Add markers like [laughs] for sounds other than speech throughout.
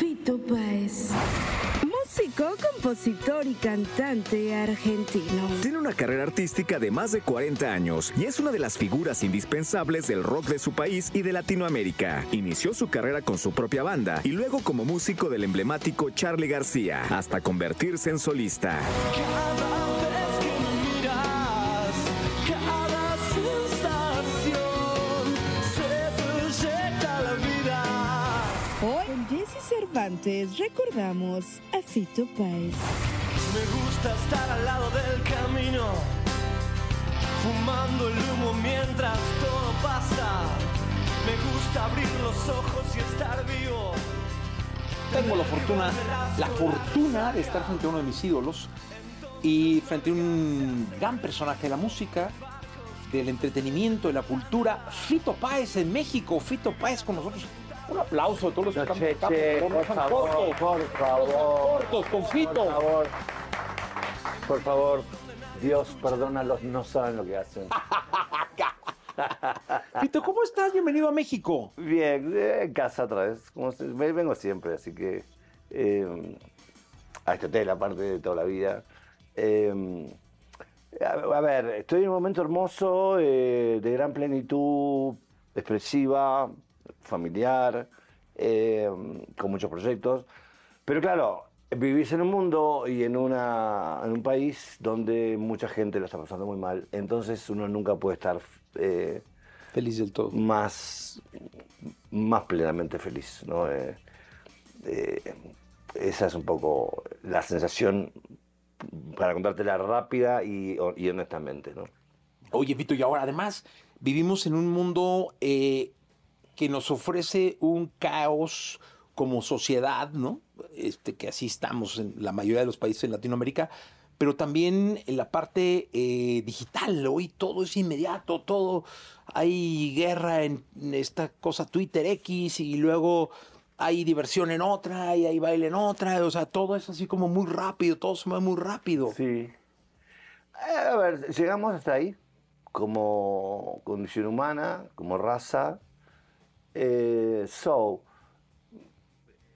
Fito Páez. Músico, compositor y cantante argentino. Tiene una carrera artística de más de 40 años y es una de las figuras indispensables del rock de su país y de Latinoamérica. Inició su carrera con su propia banda y luego como músico del emblemático Charlie García, hasta convertirse en solista. Cervantes recordamos a Fito Páez. Me gusta estar al lado del camino, fumando el humo mientras todo pasa. Me gusta abrir los ojos y estar vivo. Tengo la fortuna, la fortuna de estar frente a uno de mis ídolos y frente a un gran personaje de la música, del entretenimiento, de la cultura, Fito Páez en México. Fito Páez con nosotros. Un aplauso a todos los que están Che, che, están- por están favor, cortos, por favor. cortos con Fito. Por favor, por favor, Dios perdónalos, no saben lo que hacen. [laughs] Fito, ¿cómo estás? Bienvenido a México. Bien, eh, en casa otra vez, como se- me- vengo siempre, así que eh, a este hotel, aparte de toda la vida. Eh, a, a ver, estoy en un momento hermoso, eh, de gran plenitud expresiva, familiar, eh, con muchos proyectos. Pero claro, vivís en un mundo y en, una, en un país donde mucha gente lo está pasando muy mal, entonces uno nunca puede estar eh, Feliz del todo. más, más plenamente feliz. ¿no? Eh, eh, esa es un poco la sensación, para contártela rápida y, y honestamente. ¿no? Oye, Vito, y ahora además vivimos en un mundo eh, que nos ofrece un caos como sociedad, ¿no? Este, que así estamos en la mayoría de los países en Latinoamérica, pero también en la parte eh, digital. Hoy todo es inmediato, todo. Hay guerra en esta cosa Twitter X y luego hay diversión en otra y hay baile en otra. O sea, todo es así como muy rápido, todo se mueve muy rápido. Sí. Eh, A ver, llegamos hasta ahí como condición humana, como raza. Eh, so,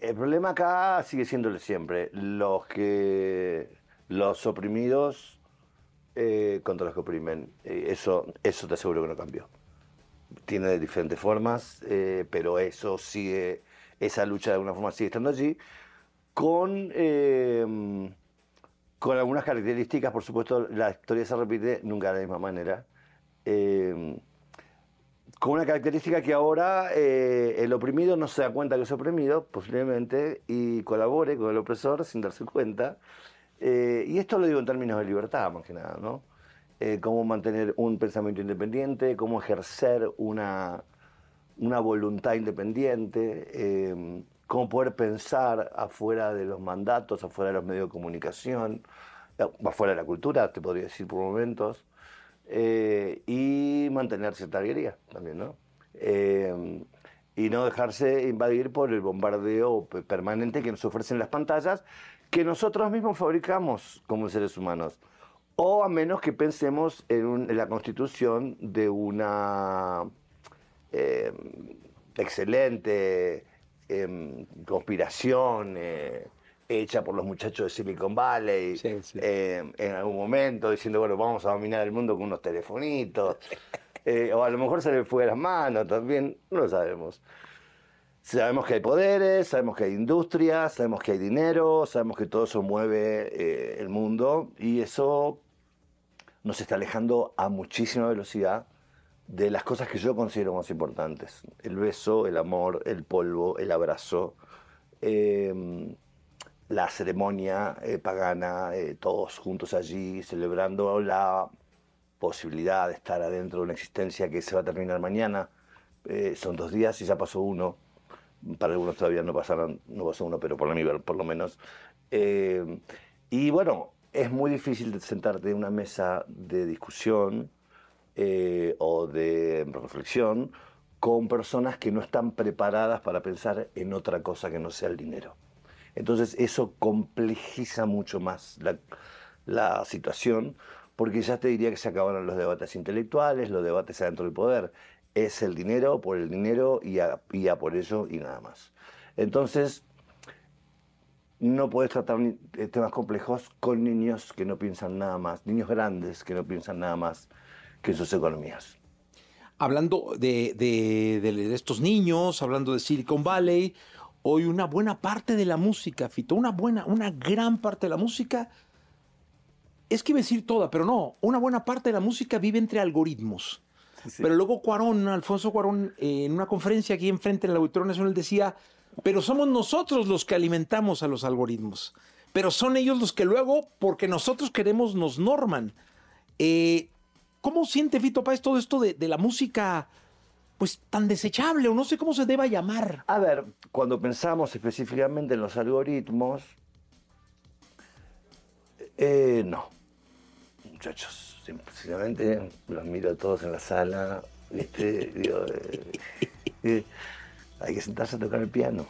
el problema acá sigue siendo siempre. Los que. Los oprimidos eh, contra los que oprimen. Eh, eso, eso te aseguro que no cambió. Tiene de diferentes formas, pero eso sigue. Esa lucha de alguna forma sigue estando allí. Con. eh, con algunas características, por supuesto, la historia se repite nunca de la misma manera. Con una característica que ahora eh, el oprimido no se da cuenta que es oprimido, posiblemente, y colabore con el opresor sin darse cuenta. Eh, y esto lo digo en términos de libertad, más que nada, ¿no? Eh, cómo mantener un pensamiento independiente, cómo ejercer una, una voluntad independiente, eh, cómo poder pensar afuera de los mandatos, afuera de los medios de comunicación, afuera de la cultura, te podría decir por momentos, eh, y mantener cierta alegría también, ¿no? Eh, y no dejarse invadir por el bombardeo pe- permanente que nos ofrecen las pantallas, que nosotros mismos fabricamos como seres humanos. O a menos que pensemos en, la constitución de una eh, excelente em, conspiración hecha por los muchachos de Silicon Valley Sí, sí. em, en algún momento diciendo, bueno, vamos a dominar el mundo con unos telefonitos. [laughs] Eh, o a lo mejor se le fue de las manos también, no lo sabemos. Sabemos que hay poderes, sabemos que hay industrias, sabemos que hay dinero, sabemos que todo eso mueve eh, el mundo y eso nos está alejando a muchísima velocidad de las cosas que yo considero más importantes. El beso, el amor, el polvo, el abrazo, eh, la ceremonia eh, pagana, eh, todos juntos allí celebrando la posibilidad de estar adentro de una existencia que se va a terminar mañana. Eh, son dos días y ya pasó uno. Para algunos todavía no pasaron, no pasó uno, pero por, mí, por lo menos. Y bueno, es muy difícil sentarte en una mesa de discusión o de reflexión con personas que no están preparadas para pensar en otra cosa que no sea el dinero. Entonces eso complejiza mucho más la, la situación, porque ya te diría que se acabaron los debates intelectuales, los debates adentro del poder. Es el dinero por el dinero y a, por ello y nada más. Entonces, no podés tratar eh, temas complejos con niños que no piensan nada más, niños grandes que no piensan nada más que sus economías. Hablando de- de- de estos niños, hablando de Silicon Valley, hoy una buena parte de la música, Fito, una buena, una gran parte de la música, es que iba a decir toda, pero no, una buena parte de la música vive entre algoritmos. Pero luego Cuarón, Alfonso Cuarón, eh, en una conferencia aquí enfrente en el Auditorio Nacional decía, pero somos nosotros los que alimentamos a los algoritmos, pero son ellos los que luego, porque nosotros queremos, nos norman. Eh, ¿Cómo siente Fito Páez todo esto de, de la música, pues tan desechable, o no sé cómo se deba llamar? A ver, cuando pensamos específicamente en los algoritmos, eh, no. Muchachos, simplemente los miro a todos en la sala, ¿viste? Digo, eh, eh, hay que sentarse a tocar el piano.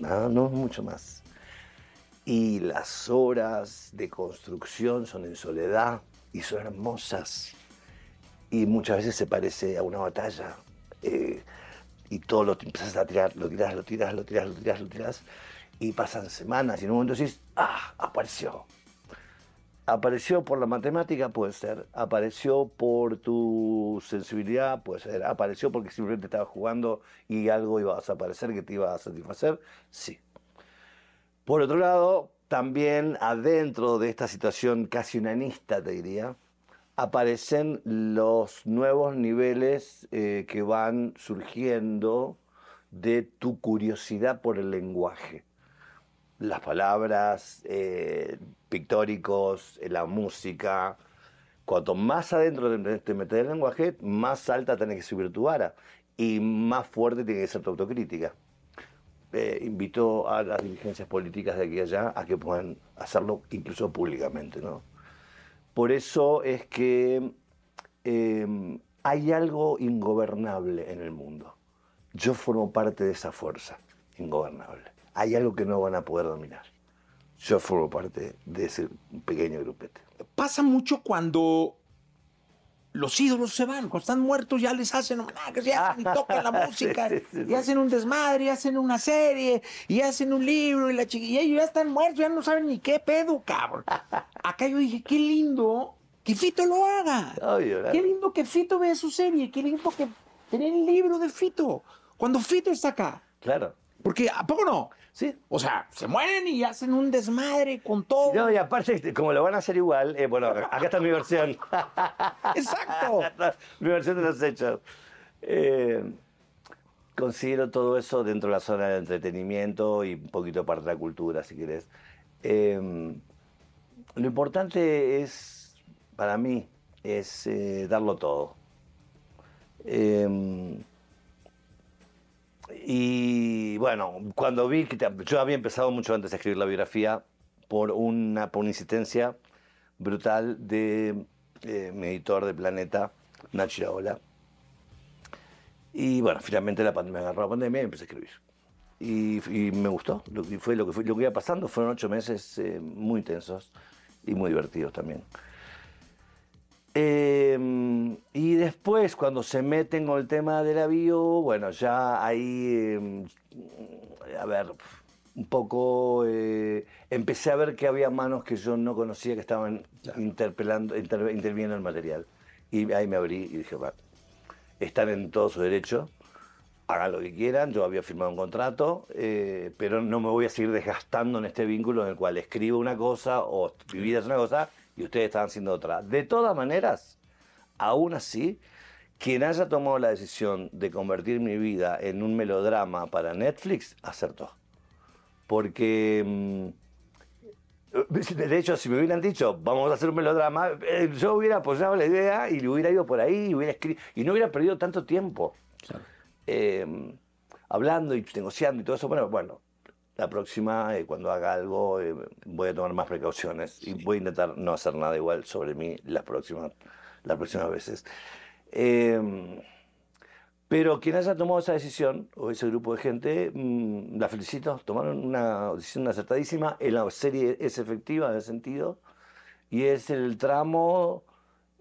No, no mucho más. Y las horas de construcción son en soledad y son hermosas. Y muchas veces se parece a una batalla. Eh, y todo lo empiezas a tirar, lo tiras, lo tiras, lo tiras, lo tiras, lo tiras. Y pasan semanas y en un momento decís, ¡ah! Apareció. Apareció por la matemática, puede ser. Apareció por tu sensibilidad, puede ser. Apareció porque simplemente estabas jugando y algo iba a desaparecer que te iba a satisfacer, sí. Por otro lado, también adentro de esta situación casi unanista, te diría, aparecen los nuevos niveles eh, que van surgiendo de tu curiosidad por el lenguaje. Las palabras, eh, pictóricos, eh, la música. Cuanto más adentro te, te metes el lenguaje, más alta tenés que subir tu vara y más fuerte tiene que ser tu autocrítica eh, invitó a las dirigencias políticas de aquí y allá a que puedan hacerlo incluso públicamente. ¿no? Por eso es que eh, hay algo ingobernable en el mundo. Yo formo parte de esa fuerza ingobernable. Hay algo que no van a poder dominar. Yo formo parte de ese pequeño grupete. Pasa mucho cuando los ídolos se van, cuando están muertos ya les hacen homenajes, y hacen y [laughs] tocan la música, Sí, sí, sí, y hacen un desmadre, y hacen una serie, y hacen un libro, y la chiquilla, y ellos ya están muertos, ya no saben ni qué pedo, cabrón. [laughs] Acá yo dije, qué lindo que Fito lo haga. Qué lindo que Fito vea su serie, qué lindo que tener el libro de Fito, cuando Fito está acá. Claro. Porque, ¿a poco no? Sí. O sea, se mueren y hacen un desmadre con todo. No, y aparte, como lo van a hacer igual, eh, bueno, acá está mi versión. [laughs] Exacto. [laughs] Mi versión de los hechos. Eh, considero todo eso dentro de la zona del entretenimiento y un poquito parte de la cultura, si querés. Eh, lo importante es, para mí, es darlo todo. Y bueno, cuando vi que te- yo había empezado mucho antes a escribir la biografía por una, por una insistencia brutal de eh, mi editor de Planeta, Nacho Iraola. Y bueno, finalmente la pandemia me agarró la pandemia y empecé a escribir. Y, y me gustó. Lo fue lo que fue, lo que iba pasando fueron ocho meses eh, muy intensos y muy divertidos también. Eh, y después, cuando se meten con el tema de la bio, bueno, ya ahí, eh, a ver, un poco, eh, empecé a ver que había manos que yo no conocía que estaban interpelando, inter- interviniendo en el material. Y ahí me abrí y dije, va, están en todo su derecho, hagan lo que quieran, yo había firmado un contrato, eh, pero no me voy a seguir desgastando en este vínculo en el cual escribo una cosa o mi vida es una cosa y ustedes están haciendo otra. De todas maneras, aún así, quien haya tomado la decisión de convertir mi vida en un melodrama para Netflix, acertó. Porque, mm, de hecho, si me hubieran dicho, vamos a hacer un melodrama, eh, yo hubiera apoyado la idea y le hubiera ido por ahí y, hubiera escri- y no hubiera perdido tanto tiempo eh, hablando y negociando y todo eso. Bueno, bueno, la próxima, eh, cuando haga algo, eh, voy a tomar más precauciones y voy a intentar no hacer nada igual sobre mí las próximas, las próximas veces. Eh, pero quien haya tomado esa decisión, o ese grupo de gente, mm, la felicito, tomaron una decisión acertadísima. La serie es efectiva en ese sentido, y es el tramo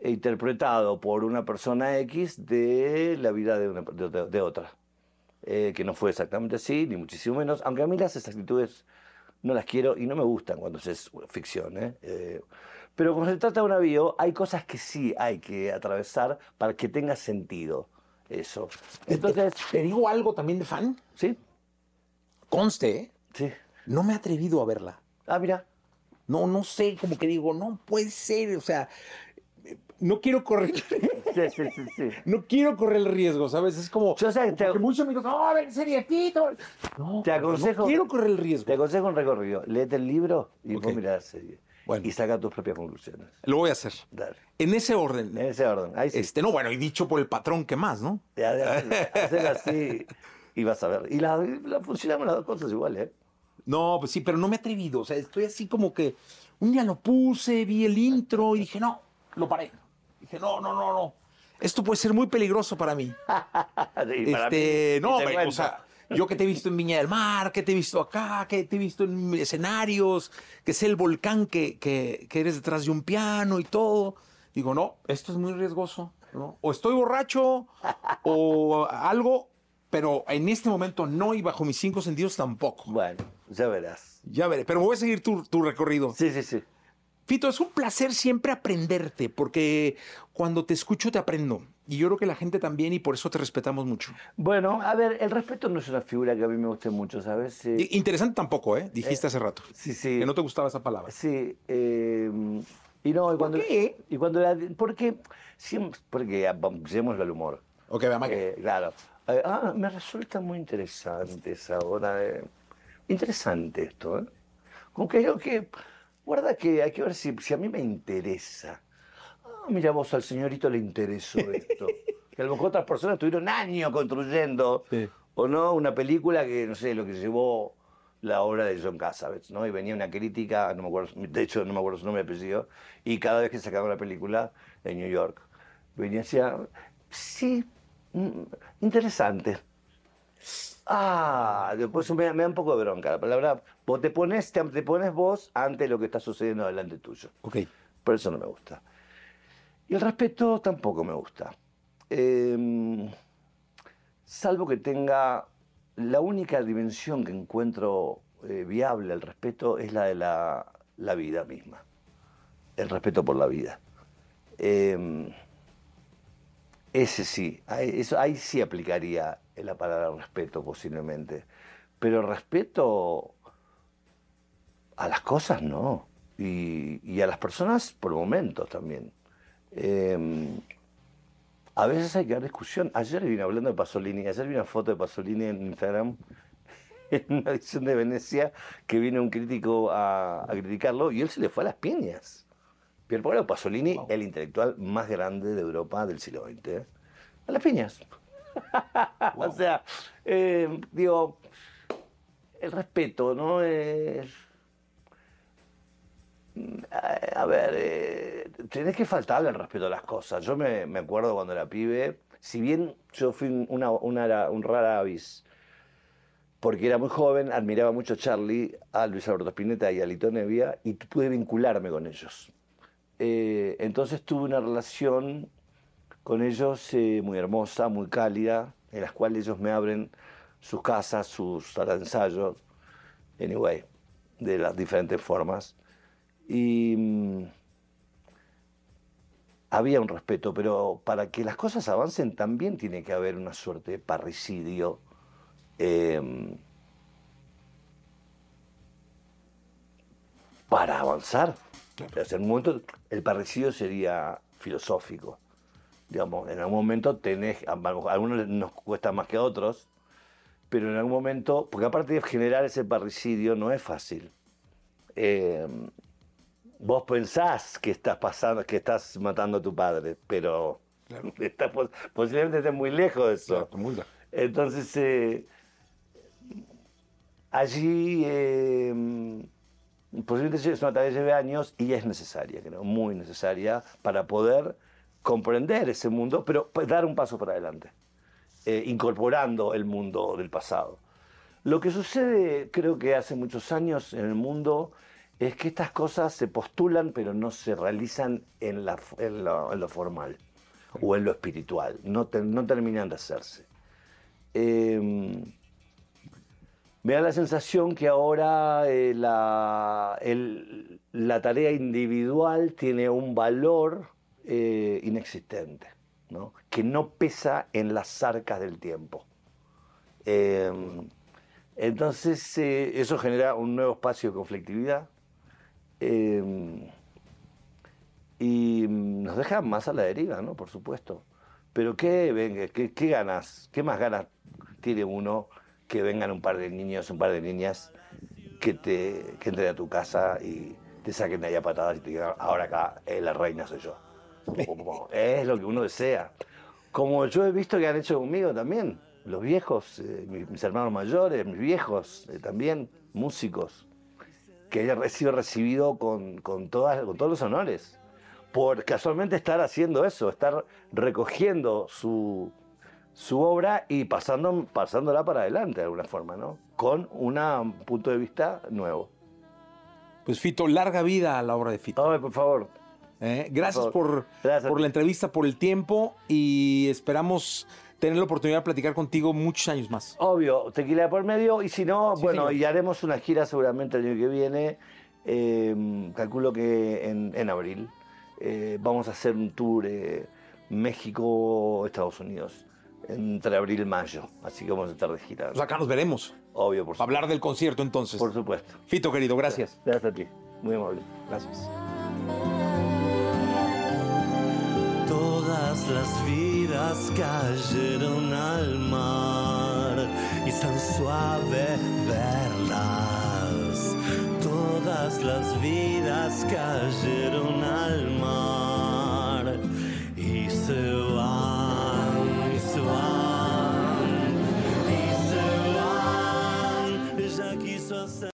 interpretado por una persona X de la vida de, una- de de otra. Eh, que no fue exactamente así, ni muchísimo menos, aunque a mí las exactitudes no las quiero y no me gustan cuando es ficción. ¿eh? Eh, pero cuando se trata de un avión, hay cosas que sí hay que atravesar para que tenga sentido eso. Entonces, ¿Te digo algo también de fan? ¿sí? Conste, ¿eh? Sí. no me he atrevido a verla. Ah, mira. No, no sé, como que digo, no puede ser, o sea, no quiero correr, Sí, sí, sí, sí. no quiero correr el riesgo, ¿sabes? Es como, Yo sé, te, porque muchos amigos, no, a ver, serietito. No, Te aconsejo- no quiero correr el riesgo. te aconsejo un recorrido. Léete el libro y después Ok. mira la serie. Bueno. Y saca tus propias conclusiones. Lo voy a hacer. Dale. En ese orden. En ese orden. Ahí sí. Este, no, bueno, y dicho por el patrón, ¿qué más, no? Hacelo así y vas a ver. Y la, la funcionamos las dos cosas igual, ¿eh? No, pues sí, pero no me he atrevido. O sea, estoy así como que un día lo puse, vi el intro y dije, no, lo paré. Dije, no, no, no, no. Esto puede ser muy peligroso para mí. [laughs] Y para este, mí, no, o sea, yo que te he visto en Viña del Mar, que te he visto acá, que te he visto en escenarios, que sé el volcán que, que, que eres detrás de un piano y todo. Digo, no, esto es muy riesgoso. ¿no? O estoy borracho o algo, pero en este momento no y bajo mis cinco sentidos tampoco. Bueno, ya verás. Ya veré, pero voy a seguir tu, tu recorrido. Sí, sí, sí. Fito, es un placer siempre aprenderte, porque cuando te escucho te aprendo. Y yo creo que la gente también, y por eso te respetamos mucho. Bueno, a ver, el respeto no es una figura que a mí me guste mucho, ¿sabes? Sí, Interesante tampoco, ¿eh? Dijiste hace rato. sí. sí. Que no te gustaba esa palabra. Sí, eh, y no, y cuando... qué? Y cuando la... Porque, siempre, porque llevémoslo al humor. Ok, veamos que. Eh, claro. Eh, ah, me resulta muy interesante esa hora. Interesante esto, ¿eh? Como que yo que... Guarda que hay que ver si, si a mí me interesa. Ah, mira vos, al señorito le interesó esto. [laughs] que a lo mejor otras personas tuvieron años construyendo, Sí. o no, una película que, no sé, lo que llevó la obra de John Cassavetes, ¿no? Y venía una crítica, no me acuerdo, de hecho no me acuerdo su nombre y apellido, y cada vez que sacaba una película en New York, venía y decía, sí, mm, interesante. Ah, después me, me da un poco de bronca. La palabra, vos te pones, te, te pones vos ante lo que está sucediendo delante tuyo. Ok. Por eso no me gusta. Y el respeto tampoco me gusta. Eh, salvo que tenga la única dimensión que encuentro eh, viable el respeto es la de la, la vida misma. El respeto por la vida. Eh, ese sí, ahí, eso, ahí sí aplicaría la palabra respeto posiblemente. Pero respeto a las cosas no. Y, y a las personas por momentos también. Eh, a veces hay que dar discusión. Ayer vine hablando de Pasolini, ayer vi una foto de Pasolini en Instagram, [laughs] en una edición de Venecia, que vino un crítico a, a criticarlo y él se le fue a las piñas. Pier Paolo Pasolini, el intelectual más grande de Europa del siglo XX. ¿eh? A las piñas. [laughs] o sea, eh, digo, el respeto, ¿no? Es- a, ver, eh, tenés que faltarle el respeto a las cosas. Yo me, me acuerdo cuando era pibe, si bien yo fui un- una, una- un rara avis, porque era muy joven, admiraba mucho a Charlie, a Luis Alberto Spinetta y a Lito Nevia, y pude vincularme con ellos. Eh, entonces tuve una relación con ellos eh, muy hermosa, muy cálida, en las cuales ellos me abren sus casas, sus ensayos, anyway, de las diferentes formas. Y mm, había un respeto, pero para que las cosas avancen también tiene que haber una suerte de parricidio. eh, para avanzar. O sea, en un momento el parricidio sería filosófico. Digamos, en algún momento tenés, a algunos nos cuesta más que a otros, pero en algún momento, porque aparte de generar ese parricidio no es fácil. Eh, vos pensás que estás pasando, que estás matando a tu padre, pero [laughs] estás pos- posiblemente estés muy lejos de eso. Claro. Entonces, eh, allí eh, posiblemente es una tarea que lleve años y es necesaria, creo, muy necesaria para poder comprender ese mundo, pero pues, dar un paso para adelante, eh, incorporando el mundo del pasado. Lo que sucede, creo que hace muchos años en el mundo, es que estas cosas se postulan, pero no se realizan en, lo, formal o en lo espiritual, no, te- no terminan de hacerse. Eh, me da la sensación que ahora eh, la, la tarea individual tiene un valor eh, inexistente, ¿no? que no pesa en las arcas del tiempo. Eh, entonces, eh, eso genera un nuevo espacio de conflictividad eh, y nos deja más a la deriva, ¿no? Por supuesto. Pero ¿qué, venga, qué, ganas? ¿Qué más ganas tiene uno que vengan un par de niños, un par de niñas que, te, entren a tu casa y te saquen de ahí a patadas y te digan, ahora acá eh, la reina soy yo? Es lo que uno desea. Como yo he visto que han hecho conmigo también, los viejos, eh, mis, mis hermanos mayores, mis viejos eh, también, músicos, que he sido recibido con, con, todas, con todos los honores, por casualmente estar haciendo eso, estar recogiendo su, su obra y pasando, pasándola para adelante de alguna forma, ¿no? Con una- un punto de vista nuevo. Pues Fito, larga vida a la obra de Fito. Ay, por favor. ¿Eh? Gracias Por. Gracias. por la entrevista, por el tiempo y esperamos tener la oportunidad de platicar contigo muchos años más. Obvio, tequila por medio, y si no, Sí, bueno, señor. y haremos una gira seguramente el año que viene, eh, calculo que en, en abril. Eh, vamos a hacer un tour eh, México-Estados Unidos, entre abril y mayo, así que vamos a estar de gira. Acá nos veremos. Obvio, por, Para su- hablar del concierto entonces. por supuesto. Fito, querido, gracias. Gracias a ti, muy amable. Gracias. Todas las vidas cayeron al mar y es tan suave verlas. Todas las vidas cayeron al mar y se